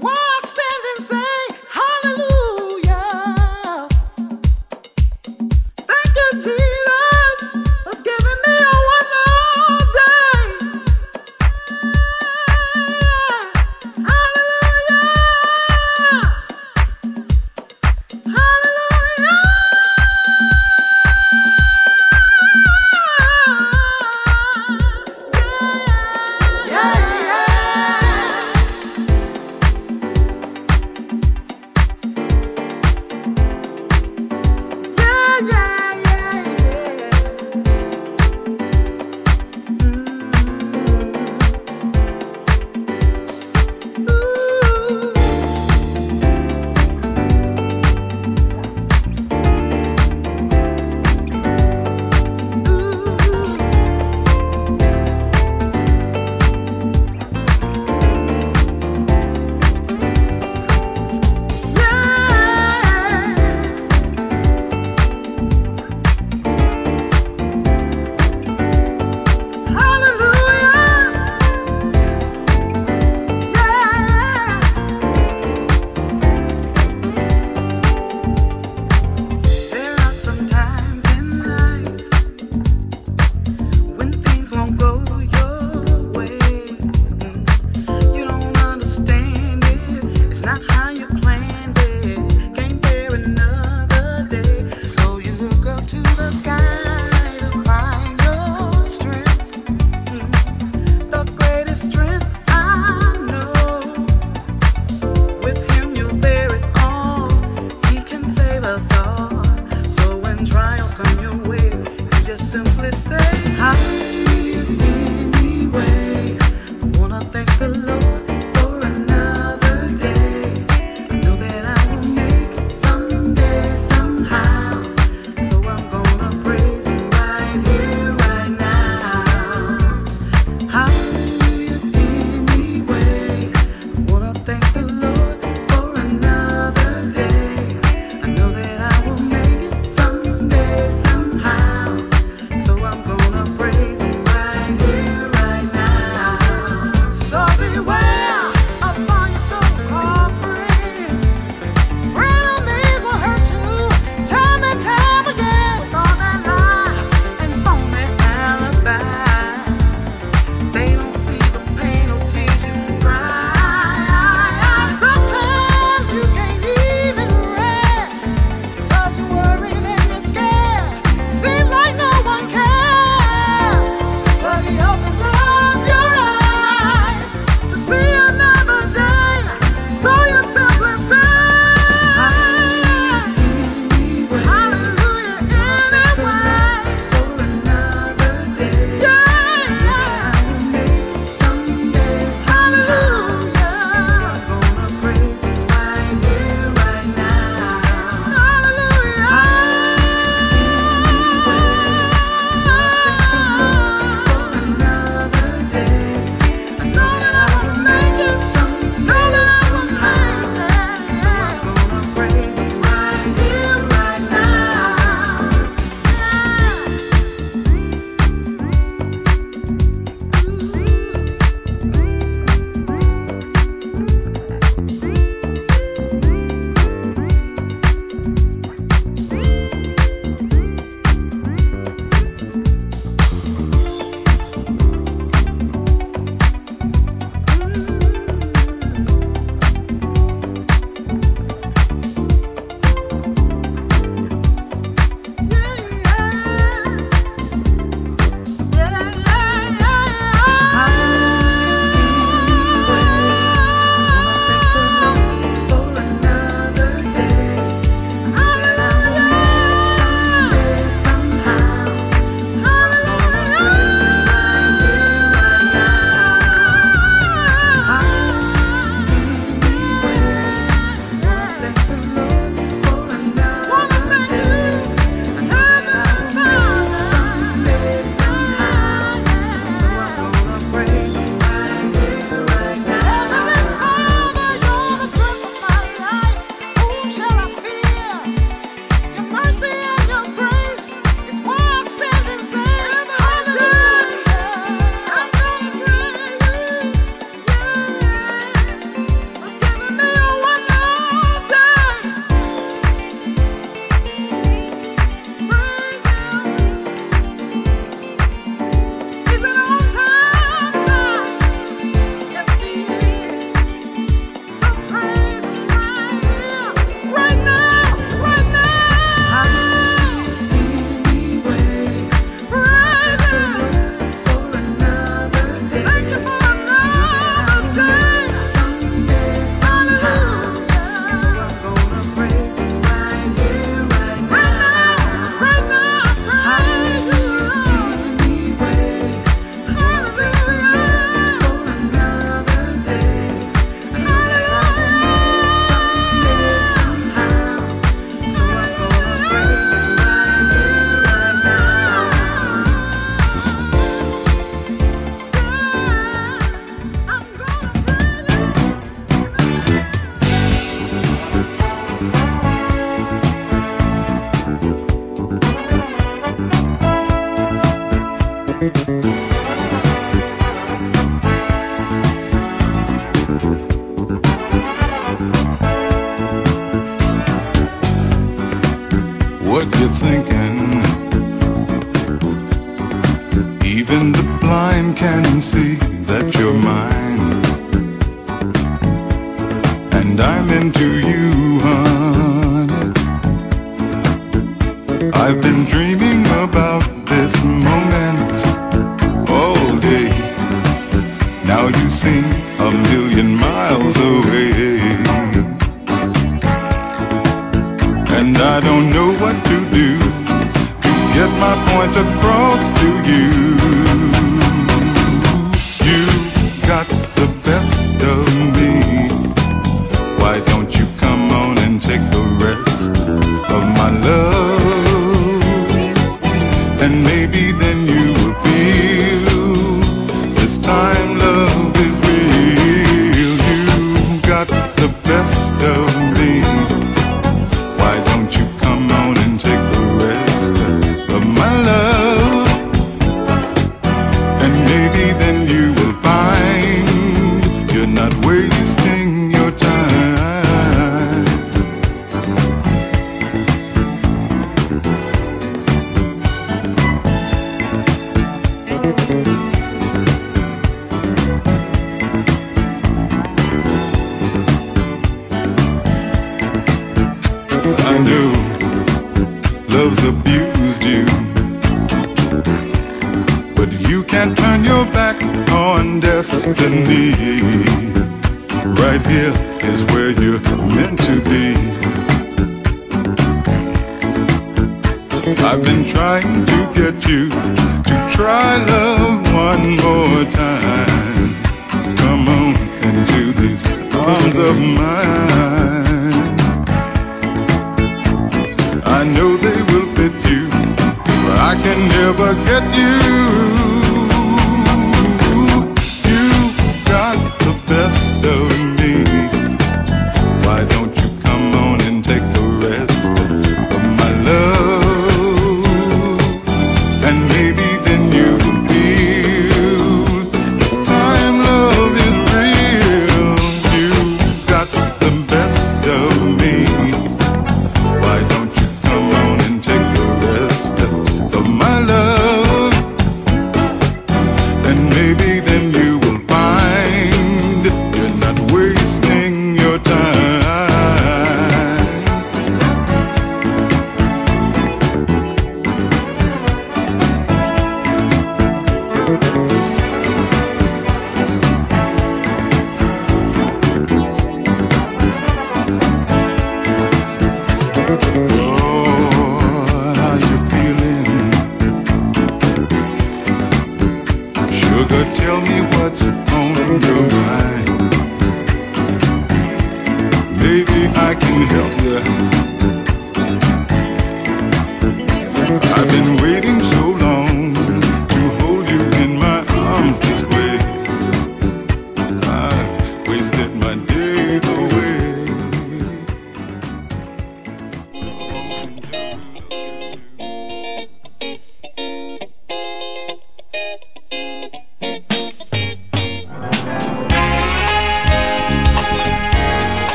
Yeah,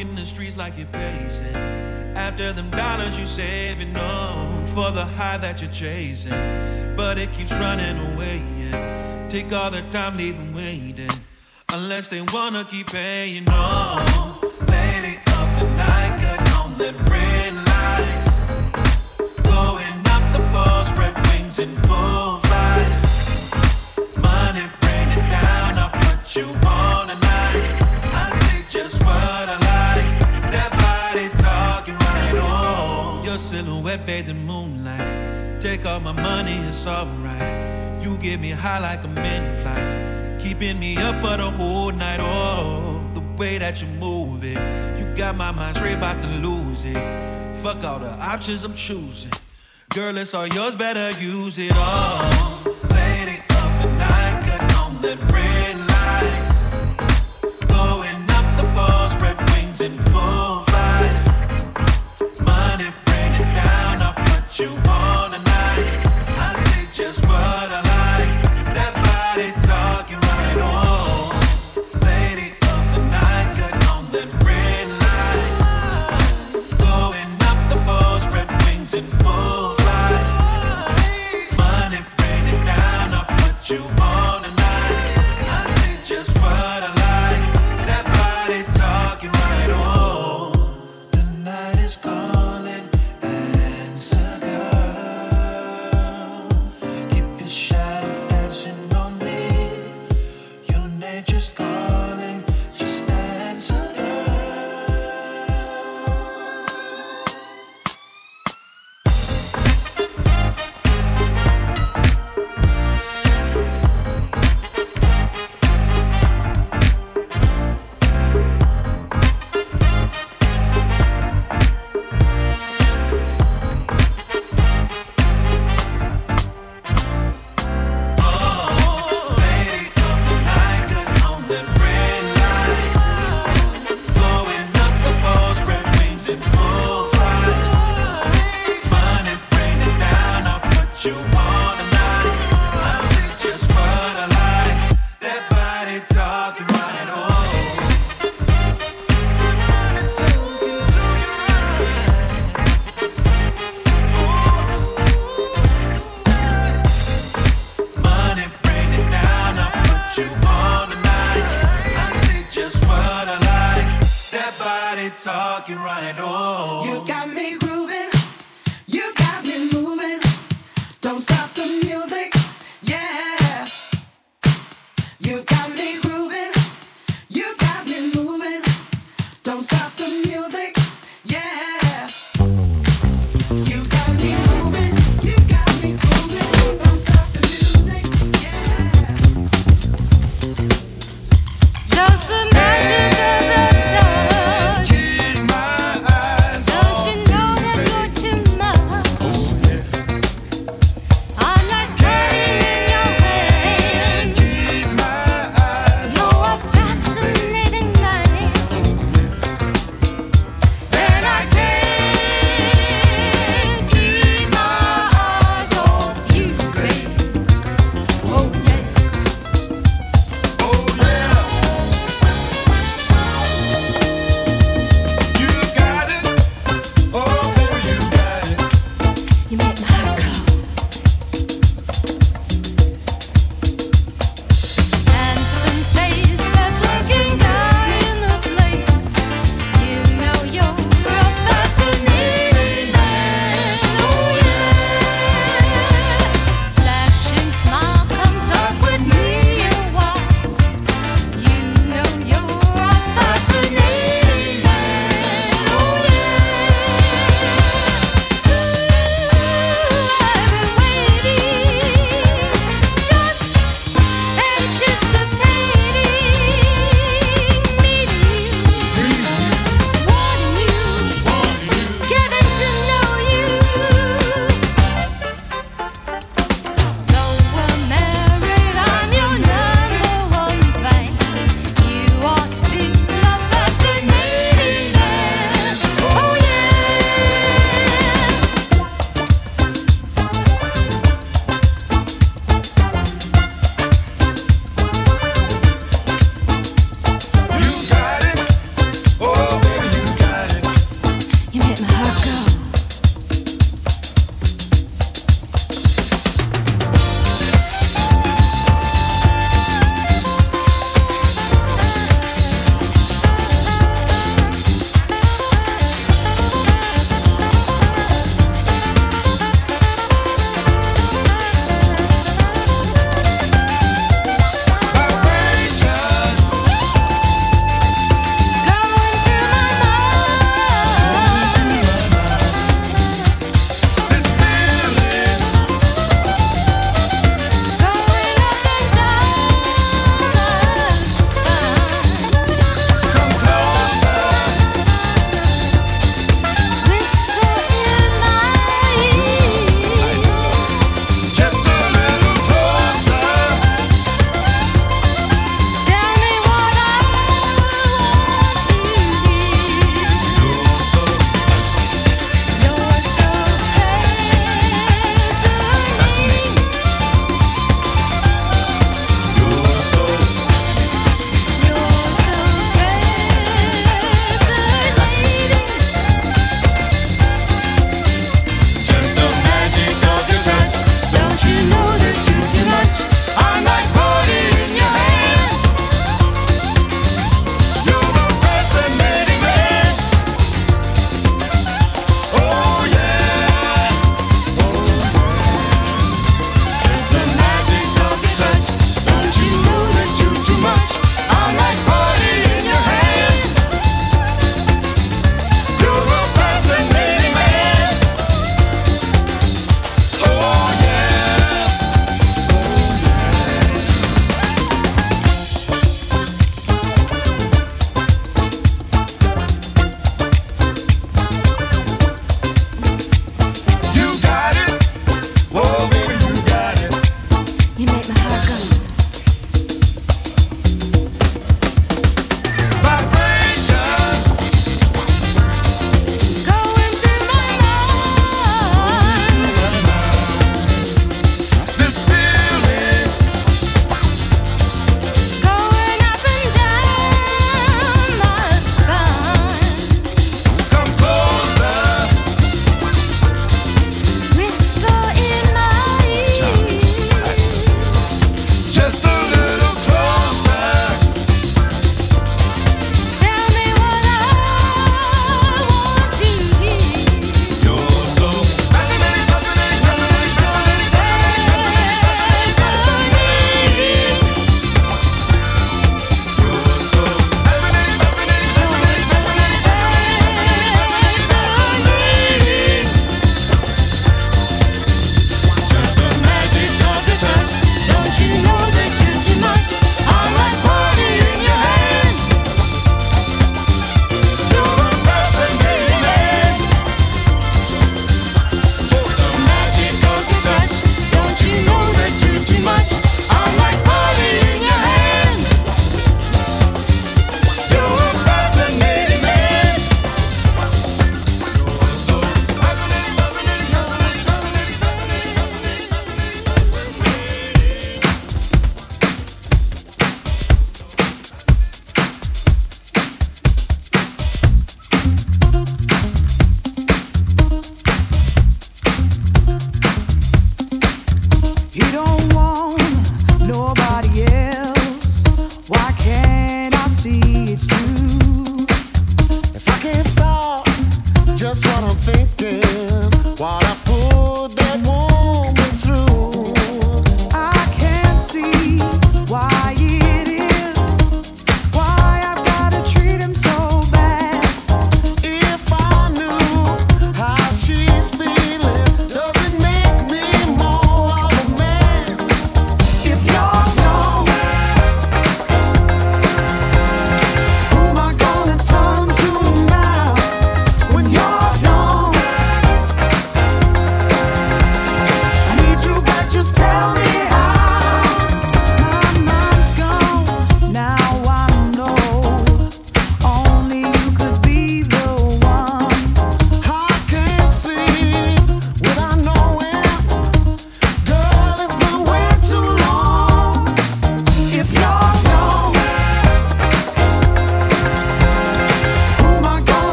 Walking the streets like you're pacing. After them dollars you're saving, no, for the high that you're chasing. But it keeps running away. And take all the time, them waiting. Unless they wanna keep paying, no. Lady of the night, cut on that red light. Going up the pole, spread wings in full flight. Money raining down, I'll put you on tonight. I silhouette bathed in moonlight. Take all my money, it's alright. You get me high like a in flight. Keeping me up for the whole night. Oh, the way that you move it. You got my mind straight about to lose it. Fuck all the options I'm choosing. Girl, it's all yours, better use it all. Lady of the night, cut on that red light. Going up the pole, spread wings in full flight. Money